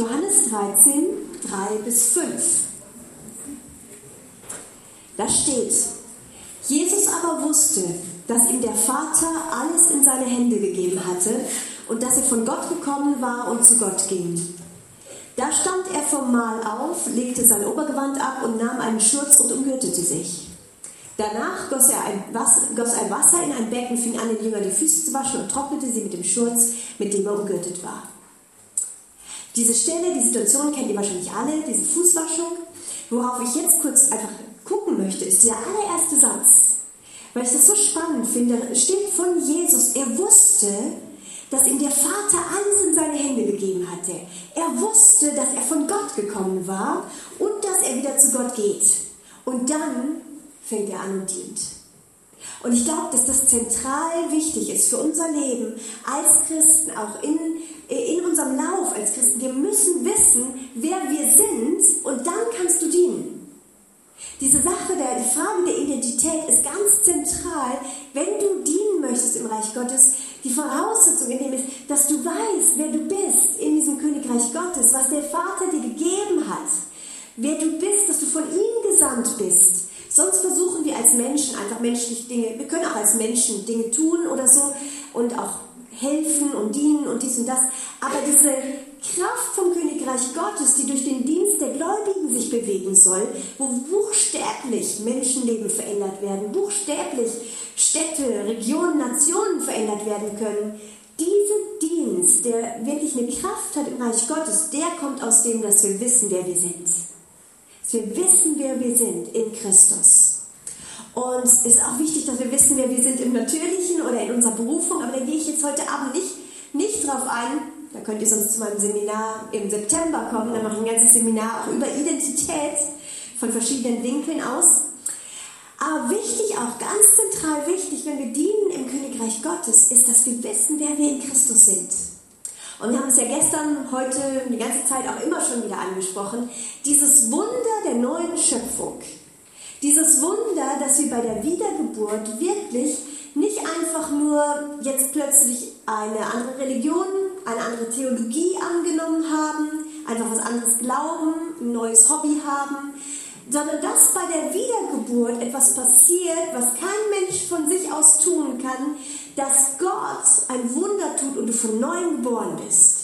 Johannes 13, 3 bis 5. Da steht, Jesus aber wusste, dass ihm der Vater alles in seine Hände gegeben hatte und dass er von Gott gekommen war und zu Gott ging. Da stand er vom Mahl auf, legte sein Obergewand ab und nahm einen Schurz und umgürtete sich. Danach goss er, ein Wasser, goss er Wasser in ein Becken, fing an, den Jüngern die Füße zu waschen und trocknete sie mit dem Schurz, mit dem er umgürtet war. Diese Stelle, die Situation kennt ihr wahrscheinlich alle, diese Fußwaschung. Worauf ich jetzt kurz einfach gucken möchte, ist der allererste Satz. Weil ich das so spannend finde, steht von Jesus. Er wusste, dass ihm der Vater alles in seine Hände gegeben hatte. Er wusste, dass er von Gott gekommen war und dass er wieder zu Gott geht. Und dann fängt er an und dient. Und ich glaube, dass das zentral wichtig ist für unser Leben als Christen, auch in, in unserem Lauf als Christen. Wir müssen wissen, wer wir sind und dann kannst du dienen. Diese Sache, der, die Frage der Identität ist ganz zentral. Wenn du dienen möchtest im Reich Gottes, die Voraussetzung in dem ist, dass du weißt, wer du bist in diesem Königreich Gottes, was der Vater dir gegeben hat, wer du bist, dass du von ihm gesandt bist. Sonst versuchen wir als Menschen einfach menschlich Dinge, wir können auch als Menschen Dinge tun oder so und auch helfen und dienen und dies und das. Aber diese Kraft vom Königreich Gottes, die durch den Dienst der Gläubigen sich bewegen soll, wo buchstäblich Menschenleben verändert werden, buchstäblich Städte, Regionen, Nationen verändert werden können, dieser Dienst, der wirklich eine Kraft hat im Reich Gottes, der kommt aus dem, dass wir wissen, wer wir sind. Dass wir wissen, wer wir sind in Christus. Und es ist auch wichtig, dass wir wissen, wer wir sind im Natürlichen oder in unserer Berufung, aber da gehe ich jetzt heute Abend nicht, nicht drauf ein. Da könnt ihr sonst zu meinem Seminar im September kommen, dann mache ich ein ganzes Seminar auch über Identität von verschiedenen Winkeln aus. Aber wichtig auch, ganz zentral wichtig, wenn wir dienen im Königreich Gottes, ist, dass wir wissen, wer wir in Christus sind. Und wir haben es ja gestern, heute, die ganze Zeit auch immer schon wieder angesprochen, dieses Wunder der neuen Schöpfung. Dieses Wunder, dass wir bei der Wiedergeburt wirklich nicht einfach nur jetzt plötzlich eine andere Religion, eine andere Theologie angenommen haben, einfach was anderes glauben, ein neues Hobby haben, sondern dass bei der Wiedergeburt etwas passiert, was kein Mensch von sich aus tun kann, dass Gott ein Wunder tut und du von neuem geboren bist.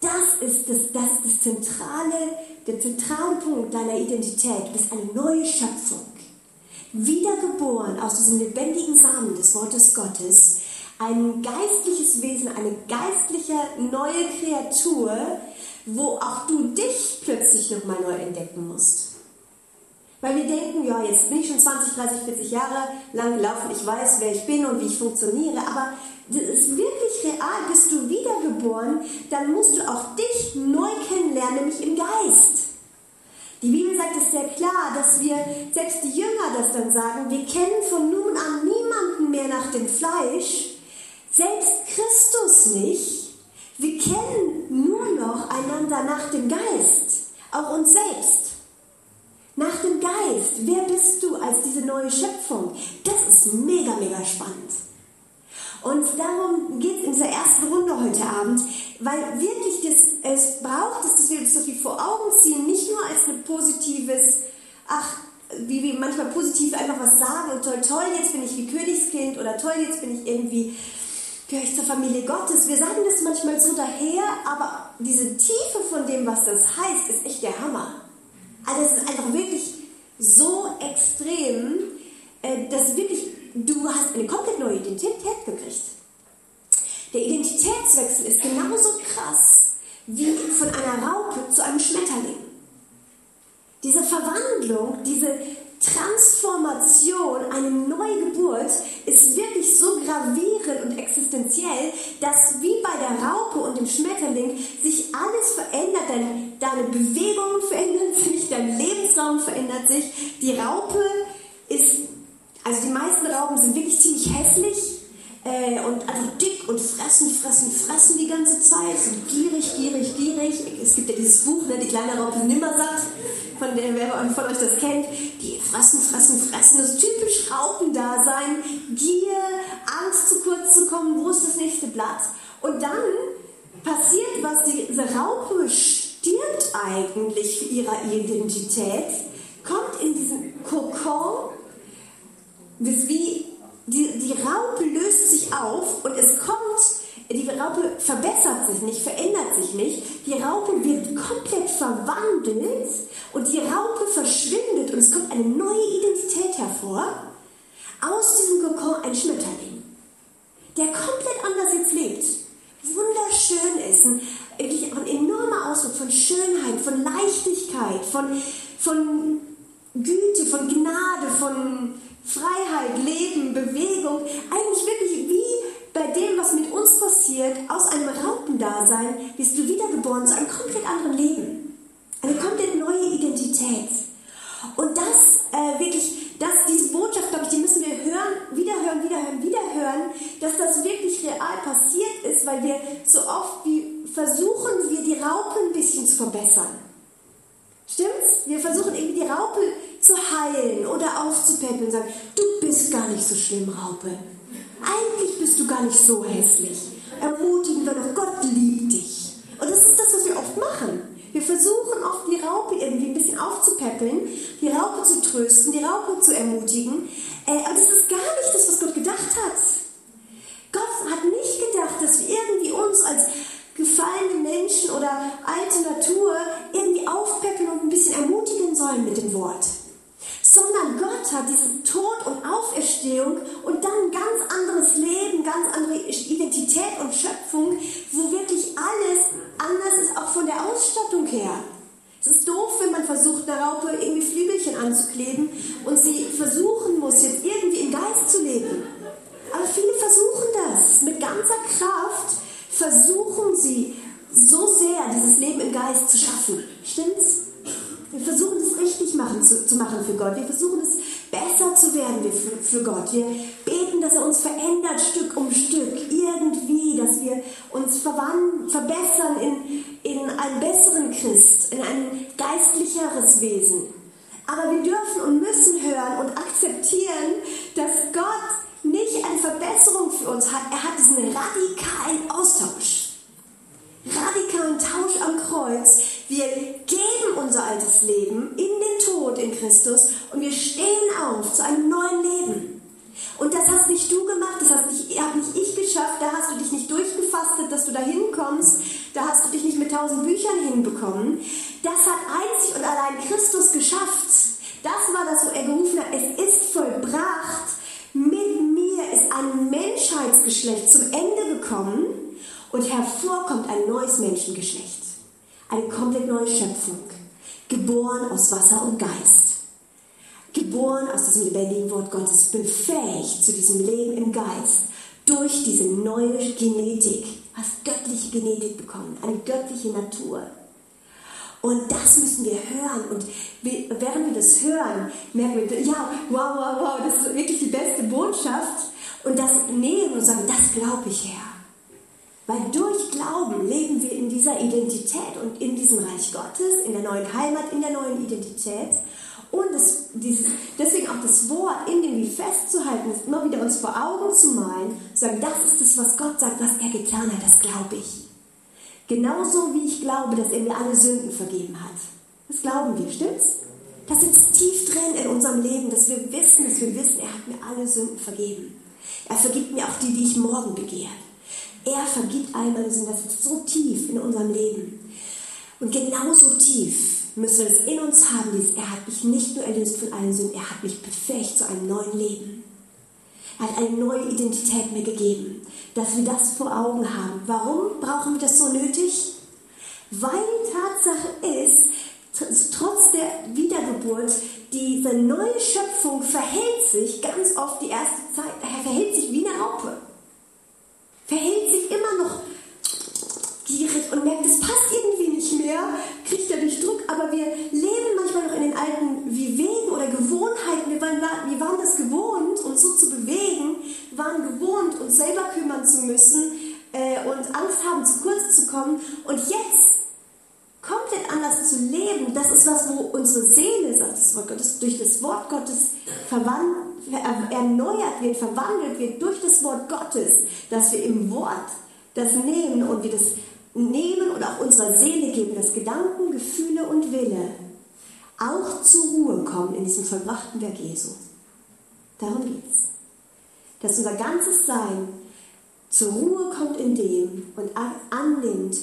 Das ist das, das, ist das zentrale, der zentrale Punkt deiner Identität. Du bist eine neue Schöpfung. Wiedergeboren aus diesem lebendigen Samen des Wortes Gottes. Ein geistliches Wesen, eine geistliche neue Kreatur, wo auch du dich plötzlich nochmal neu entdecken musst. Weil wir denken, ja, jetzt bin ich schon 20, 30, 40 Jahre lang gelaufen, ich weiß, wer ich bin und wie ich funktioniere, aber das ist wirklich real, bist du wiedergeboren, dann musst du auch dich neu kennenlernen, nämlich im Geist. Die Bibel sagt es sehr klar, dass wir, selbst die Jünger das dann sagen, wir kennen von nun an niemanden mehr nach dem Fleisch, selbst Christus nicht. Wir kennen nur noch einander nach dem Geist, auch uns selbst. Nach dem Geist, wer bist du als diese neue Schöpfung? Das ist mega, mega spannend. Und darum geht es in dieser ersten Runde heute Abend, weil wirklich das, es braucht, dass wir das so viel vor Augen ziehen, nicht nur als ein positives, ach, wie wir manchmal positiv einfach was sagen und toll, toll, jetzt bin ich wie Königskind oder toll, jetzt bin ich irgendwie, gehöre ich zur Familie Gottes. Wir sagen das manchmal so daher, aber diese Tiefe von dem, was das heißt, ist echt der Hammer. Also es ist einfach wirklich so extrem, äh, dass wirklich du hast eine komplett neue Identität gekriegt. Der Identitätswechsel ist genauso krass wie von einer Raupe zu einem Schmetterling. Diese Verwandlung, diese Transformation, eine Neugeburt ist wirklich so gravierend und existenziell, dass wie bei der Raupe und dem Schmetterling sich alles verändert, deine, deine Bewegungen verändern sich, dein Lebensraum verändert sich. Die Raupe ist also die meisten Raupen sind wirklich ziemlich hässlich äh, und einfach dick und fressen, fressen, fressen die ganze Zeit, sind gierig, gierig, gierig. Es gibt ja dieses Buch, ne, die kleine Raupe nimmersatt, von der wer von euch das kennt. Die fressen, fressen, fressen, das typisch Raupendasein, Gier, Angst zu kurz zu kommen, wo ist das nächste Blatt? Und dann passiert was, diese Raupe stirbt eigentlich für ihre Identität, kommt in diesen Kokon, das wie, die, die Raupe löst sich auf und es kommt die Raupe verbessert sich nicht, verändert sich nicht. Die Raupe wird komplett verwandelt und die Raupe verschwindet und es kommt eine neue Identität hervor. Aus diesem Kokon ein Schmetterling, der komplett anders jetzt lebt. Wunderschön ist, ein, wirklich ein enormer Ausdruck von Schönheit, von Leichtigkeit, von, von Güte, von Gnade, von Freiheit, Leben, Bewegung. Eigentlich wirklich wie bei dem, was mit uns passiert, aus einem Raupendasein wirst du wiedergeboren zu einem komplett anderen Leben. Eine komplett neue Identität. Und das äh, wirklich, dass diese Botschaft, glaube ich, die müssen wir hören, wiederhören, wiederhören, wiederhören, dass das wirklich real passiert ist, weil wir so oft wie versuchen, wir die Raupe ein bisschen zu verbessern. Stimmt's? Wir versuchen irgendwie die Raupe zu heilen oder aufzupäppeln und sagen, du bist gar nicht so schlimm, Raupe. Eigentlich bist du gar nicht so hässlich. Ermutigen wir doch, Gott liebt dich. Und das ist das, was wir oft machen. Wir versuchen oft die Raupe irgendwie ein bisschen aufzupäppeln, die Raupe trösten, die Raupe zu ermutigen. Äh, aber das ist gar nicht das, was Gott gedacht hat. Gott hat nicht gedacht, dass wir irgendwie uns als gefallene Menschen oder alte Natur irgendwie aufpäppeln und ein bisschen ermutigen sollen mit dem Wort Geist zu schaffen. Stimmt's? Wir versuchen es richtig machen, zu, zu, machen für Gott. Wir versuchen es besser zu werden für, für Gott. Wir beten, dass er uns verändert Stück um Stück. Irgendwie, dass wir uns verbessern in, in einen besseren Christ, in ein geistlicheres Wesen. Aber wir dürfen und müssen hören und akzeptieren, dass Gott nicht eine Verbesserung für uns hat. Er hat diesen radikalen Austausch. Radikalen Tausch am Kreuz wir geben unser altes Leben in den Tod in Christus und wir stehen auf zu einem neuen Leben. Und das hast nicht du gemacht, das hast nicht, hab nicht ich geschafft, da hast du dich nicht durchgefastet, dass du da hinkommst, da hast du dich nicht mit tausend Büchern hinbekommen. Das hat einzig und allein Christus geschafft. Und hervorkommt ein neues Menschengeschlecht. Eine komplett neue Schöpfung. Geboren aus Wasser und Geist. Geboren aus diesem lebendigen Wort Gottes. Befähigt zu diesem Leben im Geist. Durch diese neue Genetik. Hast göttliche Genetik bekommen. Eine göttliche Natur. Und das müssen wir hören. Und während wir das hören, merken wir, ja, wow, wow, wow, das ist wirklich die beste Botschaft. Und das nehmen und sagen, das glaube ich, Herr. Weil durch Glauben leben wir in dieser Identität und in diesem Reich Gottes, in der neuen Heimat, in der neuen Identität. Und das, dieses, deswegen auch das Wort in dem Wie festzuhalten, ist immer wieder uns vor Augen zu malen, zu sagen, das ist es, was Gott sagt, was er getan hat, das glaube ich. Genauso wie ich glaube, dass er mir alle Sünden vergeben hat. Das glauben wir, stimmt's? Das sitzt tief drin in unserem Leben, dass wir wissen, dass wir wissen, er hat mir alle Sünden vergeben. Er vergibt mir auch die, die ich morgen begehre. Er vergibt einmal die Sünden. Das ist so tief in unserem Leben. Und genauso tief müssen wir es in uns haben, dieses, er hat mich nicht nur erlöst von allen Sünden, er hat mich befähigt zu einem neuen Leben. Er hat eine neue Identität mir gegeben, dass wir das vor Augen haben. Warum brauchen wir das so nötig? Weil Tatsache ist, trotz der Wiedergeburt, diese neue Schöpfung verhält sich ganz oft die erste Zeit, verhält sich wie eine Raupe verhält sich immer noch gierig und merkt, es passt irgendwie nicht mehr, kriegt dadurch Druck, aber wir leben manchmal noch in den alten Wegen oder Gewohnheiten. Wir waren, wir waren das gewohnt, uns so zu bewegen, wir waren gewohnt, uns selber kümmern zu müssen äh, und Angst haben, zu kurz zu kommen. Und jetzt komplett anders zu leben, das ist was, wo unsere Seele, sagt das Wort Gottes, durch das Wort Gottes erneuert wird, verwandelt wird durch das Wort Gottes, dass wir im Wort das nehmen und wir das nehmen und auch unserer Seele geben, dass Gedanken, Gefühle und Wille auch zur Ruhe kommen in diesem vollbrachten Werk Jesu. Darum geht's. Dass unser ganzes Sein zur Ruhe kommt in dem und annimmt,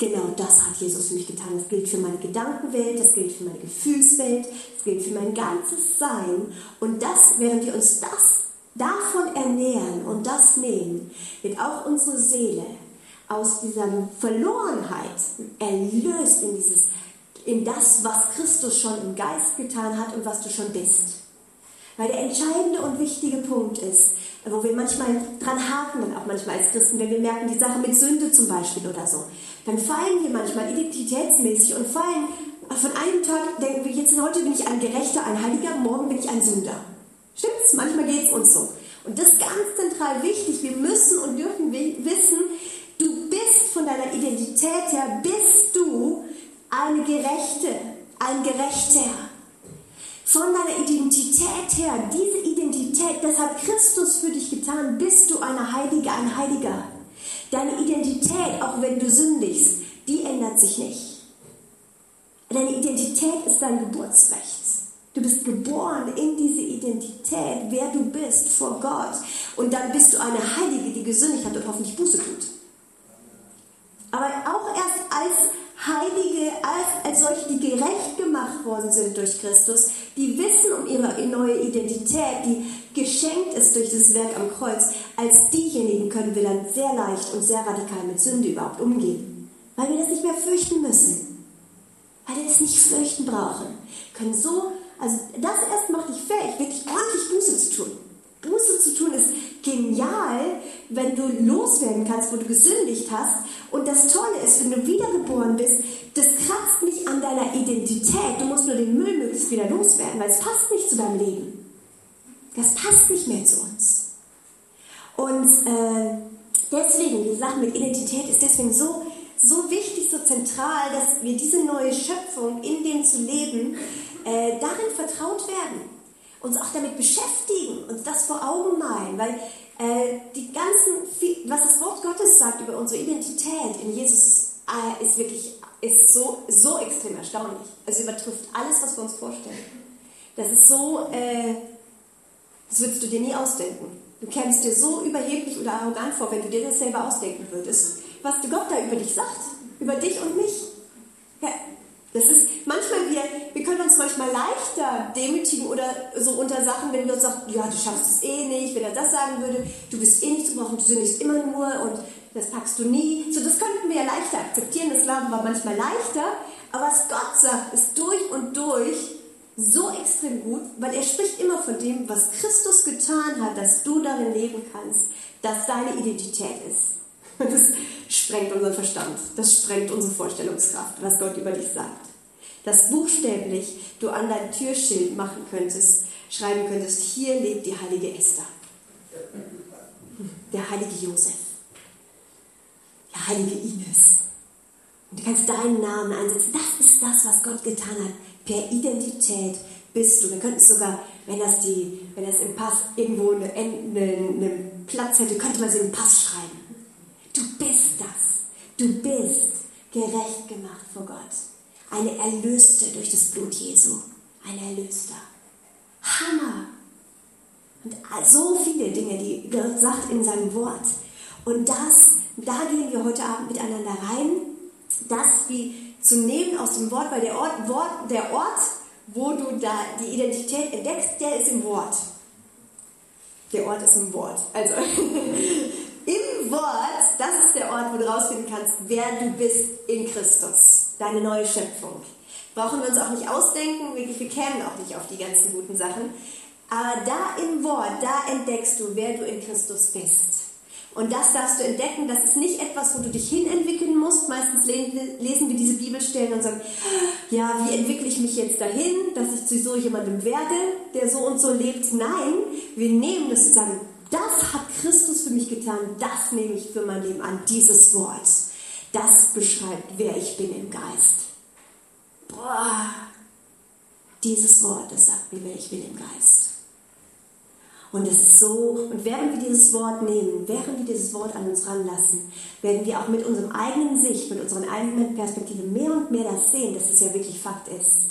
genau das hat Jesus für mich getan. Das gilt für meine Gedankenwelt, das gilt für meine Gefühlswelt, das gilt für mein ganzes Sein. Und das, während wir uns das davon ernähren und das nehmen, wird auch unsere Seele aus dieser Verlorenheit erlöst in dieses in das, was Christus schon im Geist getan hat und was du schon bist. Weil der entscheidende und wichtige Punkt ist, wo wir manchmal dran haken, dann auch manchmal als Christen, wenn wir merken, die Sache mit Sünde zum Beispiel oder so, dann fallen wir manchmal identitätsmäßig und fallen von einem Tag, denken wir, jetzt heute bin ich ein Gerechter, ein Heiliger, morgen bin ich ein Sünder. Stimmt's? Manchmal geht es uns so. Und das ist ganz zentral wichtig. Wir müssen und dürfen wissen, du bist von deiner Identität her, bist du eine Gerechte, ein Gerechter. Von deiner Identität her, diese Identität, das hat Christus für dich getan, bist du eine Heilige, ein Heiliger. Deine Identität, auch wenn du sündigst, die ändert sich nicht. Deine Identität ist dein Geburtsrecht. Du bist geboren in diese Identität, wer du bist vor Gott. Und dann bist du eine Heilige, die gesündigt hat und hoffentlich Buße tut. Aber auch erst als Heilige, als, solche, die gerecht gemacht worden sind durch Christus, die wissen um ihre neue Identität, die geschenkt ist durch das Werk am Kreuz, als diejenigen können wir dann sehr leicht und sehr radikal mit Sünde überhaupt umgehen. Weil wir das nicht mehr fürchten müssen. Weil wir das nicht fürchten brauchen. Können so, also das erst macht dich fähig, wirklich ordentlich Buße zu tun. Buße zu tun ist genial, wenn du loswerden kannst, wo du gesündigt hast. Und das Tolle ist, wenn du wiedergeboren bist, das kratzt nicht an deiner Identität. Du musst nur den Müll möglichst wieder loswerden, weil es passt nicht zu deinem Leben. Das passt nicht mehr zu uns. Und äh, deswegen, die Sache mit Identität ist deswegen so, so wichtig, so zentral, dass wir diese neue Schöpfung, in dem zu leben, äh, darin vertraut werden uns auch damit beschäftigen, uns das vor Augen malen, weil äh, die ganzen, was das Wort Gottes sagt über unsere Identität in Jesus ist, äh, ist wirklich ist so, so extrem erstaunlich. Es übertrifft alles, was wir uns vorstellen. Das ist so, äh, das würdest du dir nie ausdenken. Du kämst dir so überheblich oder arrogant vor, wenn du dir das selber ausdenken würdest, was Gott da über dich sagt, über dich und mich. Ja, das ist manchmal, wir, wir können uns manchmal leichter demütigen oder so unter Sachen, wenn wir uns sagen, ja, du schaffst es eh nicht, wenn er das sagen würde, du bist eh nicht zu brauchen, du sündigst immer nur und das packst du nie. So, das könnten wir ja leichter akzeptieren, das Glauben war manchmal leichter, aber was Gott sagt, ist durch und durch so extrem gut, weil er spricht immer von dem, was Christus getan hat, dass du darin leben kannst, dass seine Identität ist. Das sprengt unseren Verstand, das sprengt unsere Vorstellungskraft, was Gott über dich sagt. Dass buchstäblich du an dein Türschild machen könntest, schreiben könntest, hier lebt die heilige Esther, der heilige Josef, der heilige Ines. Und du kannst deinen Namen einsetzen. Das ist das, was Gott getan hat. Per Identität bist du. Wir könnten sogar, wenn das, die, wenn das im Pass irgendwo einen eine, eine Platz hätte, könnte man es im Pass schreiben. Du bist das. Du bist gerecht gemacht vor Gott. Eine Erlöste durch das Blut Jesu. Ein Erlöster. Hammer. Und so viele Dinge, die Gott sagt in seinem Wort. Und das, da gehen wir heute Abend miteinander rein. Das wie zu nehmen aus dem Wort, weil der Ort, Wort, der Ort, wo du da die Identität entdeckst, der ist im Wort. Der Ort ist im Wort. Also Wort, das ist der Ort, wo du rausfinden kannst, wer du bist in Christus, deine neue Schöpfung. Brauchen wir uns auch nicht ausdenken, wir, wir kämen auch nicht auf die ganzen guten Sachen. Aber da im Wort, da entdeckst du, wer du in Christus bist. Und das darfst du entdecken, das ist nicht etwas, wo du dich hinentwickeln musst. Meistens lesen wir diese Bibelstellen und sagen, ja, wie entwickle ich mich jetzt dahin, dass ich zu so jemandem werde, der so und so lebt. Nein, wir nehmen das und sagen, das hat Christus für mich getan, das nehme ich für mein Leben an, dieses Wort. Das beschreibt, wer ich bin im Geist. Boah, dieses Wort, das sagt mir, wer ich bin im Geist. Und es ist so, und während wir dieses Wort nehmen, während wir dieses Wort an uns ranlassen, werden wir auch mit unserem eigenen Sicht, mit unserer eigenen Perspektive mehr und mehr das sehen, dass es ja wirklich Fakt ist.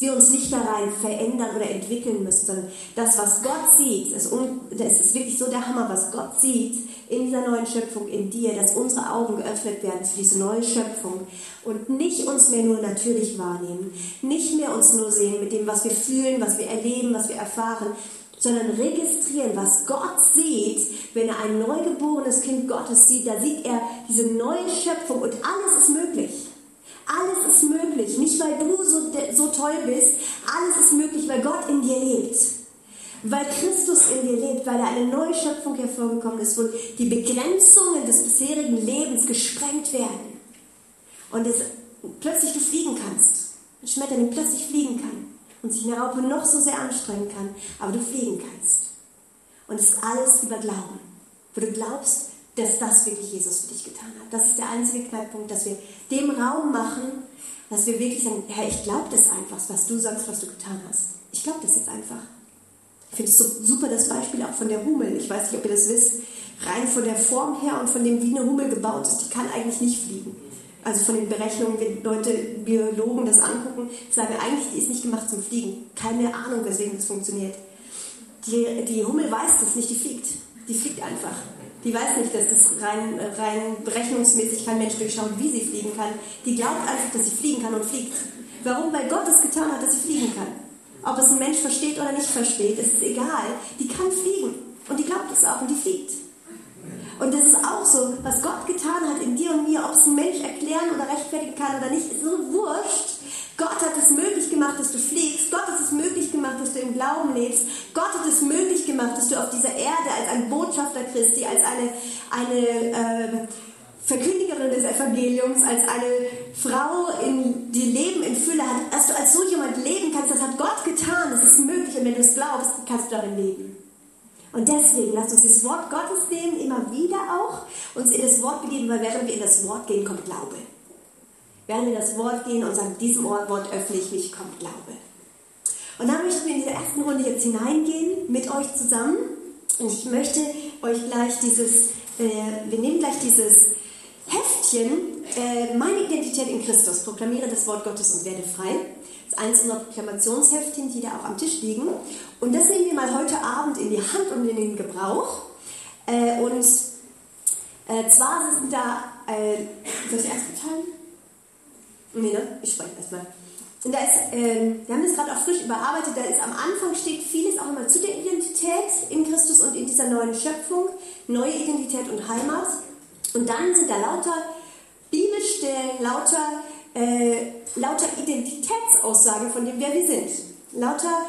Wir uns nicht da rein verändern oder entwickeln müssen, das, was Gott sieht, das ist wirklich so der Hammer, was Gott sieht in dieser neuen Schöpfung, in dir, dass unsere Augen geöffnet werden für diese neue Schöpfung und nicht uns mehr nur natürlich wahrnehmen, nicht mehr uns nur sehen mit dem, was wir fühlen, was wir erleben, was wir erfahren, sondern registrieren, was Gott sieht, wenn er ein neugeborenes Kind Gottes sieht, da sieht er diese neue Schöpfung und alles ist möglich. Alles ist möglich, nicht weil du so, so toll bist, alles ist möglich, weil Gott in dir lebt. Weil Christus in dir lebt, weil da eine neue Schöpfung hervorgekommen ist, wo die Begrenzungen des bisherigen Lebens gesprengt werden. Und es plötzlich du fliegen kannst. Ein Schmetterling plötzlich fliegen kann und sich eine Raupe noch so sehr anstrengen kann, aber du fliegen kannst. Und es ist alles über Glauben, wo du glaubst, dass das wirklich Jesus für dich getan hat. Das ist der einzige Knackpunkt, dass wir dem Raum machen, dass wir wirklich sagen, Herr, ich glaube das einfach, was du sagst, was du getan hast. Ich glaube das jetzt einfach. Ich finde es so super, das Beispiel auch von der Hummel. Ich weiß nicht, ob ihr das wisst. Rein von der Form her und von dem, wie eine Hummel gebaut ist, die kann eigentlich nicht fliegen also von den Berechnungen, wenn Leute, Biologen das angucken, sagen eigentlich, die ist nicht gemacht zum Fliegen. Keine Ahnung, weswegen das funktioniert. Die, die Hummel weiß das nicht, die fliegt. Die fliegt einfach. Die weiß nicht, dass es rein, rein berechnungsmäßig kein Mensch durchschaut, wie sie fliegen kann. Die glaubt einfach, dass sie fliegen kann und fliegt. Warum? Weil Gott es getan hat, dass sie fliegen kann. Ob es ein Mensch versteht oder nicht versteht, ist egal. Die kann fliegen. Und die glaubt es auch und die fliegt. Und das ist auch so, was Gott getan hat in dir und mir, ob es ein Mensch erklären oder rechtfertigen kann oder nicht, ist so wurscht. Gott hat es möglich gemacht, dass du fliegst. Gott hat es möglich gemacht, dass du im Glauben lebst. Gott hat es möglich gemacht, dass du auf dieser Erde als ein Botschafter Christi, als eine, eine äh, Verkündigerin des Evangeliums, als eine Frau, in, die Leben in Fülle hat, dass du als so jemand leben kannst. Das hat Gott getan. Das ist möglich. Und wenn du es glaubst, kannst du darin leben. Und deswegen lasst uns das Wort Gottes nehmen, immer wieder auch, uns in das Wort begeben, weil während wir in das Wort gehen, kommt Glaube. Wir in das Wort gehen und sagen, diesem Wort öffne ich mich, kommt Glaube. Und dann möchten wir in diese ersten Runde jetzt hineingehen mit euch zusammen. Und ich möchte euch gleich dieses, äh, wir nehmen gleich dieses Heftchen, äh, meine Identität in Christus, proklamiere das Wort Gottes und werde frei ist eins unserer Proklamationsheftchen, die da auch am Tisch liegen. Und das nehmen wir mal heute Abend in die Hand und in den Gebrauch. Äh, und äh, zwar sind da, äh, das erste Teil? Nee, ne? Ich spreche erstmal. Und da ist, äh, wir haben das gerade auch frisch überarbeitet, da ist am Anfang steht vieles auch immer zu der Identität in Christus und in dieser neuen Schöpfung, neue Identität und Heimat. Und dann sind da lauter Bibelstellen, lauter äh, lauter Identitätsaussagen von dem, wer wir sind. Lauter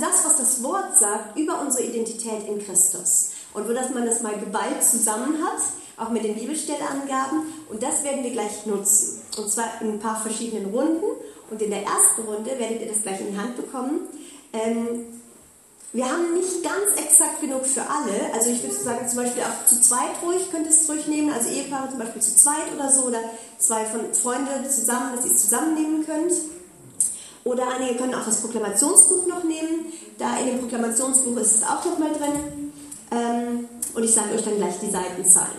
das, was das Wort sagt über unsere Identität in Christus. Und wo dass man das mal geballt zusammen hat, auch mit den Bibelstelleangaben. Und das werden wir gleich nutzen. Und zwar in ein paar verschiedenen Runden. Und in der ersten Runde werdet ihr das gleich in die Hand bekommen. Ähm, wir haben nicht ganz exakt genug für alle. Also ich würde sagen, zum Beispiel auch zu zweit ruhig, könnt ihr es ruhig nehmen. Also Ehepaare zum Beispiel zu zweit oder so. Oder zwei von Freunde zusammen, dass ihr es zusammennehmen könnt. Oder einige können auch das Proklamationsbuch noch nehmen. Da in dem Proklamationsbuch ist es auch noch mal drin. Ähm, und ich sage euch dann gleich die Seitenzahlen.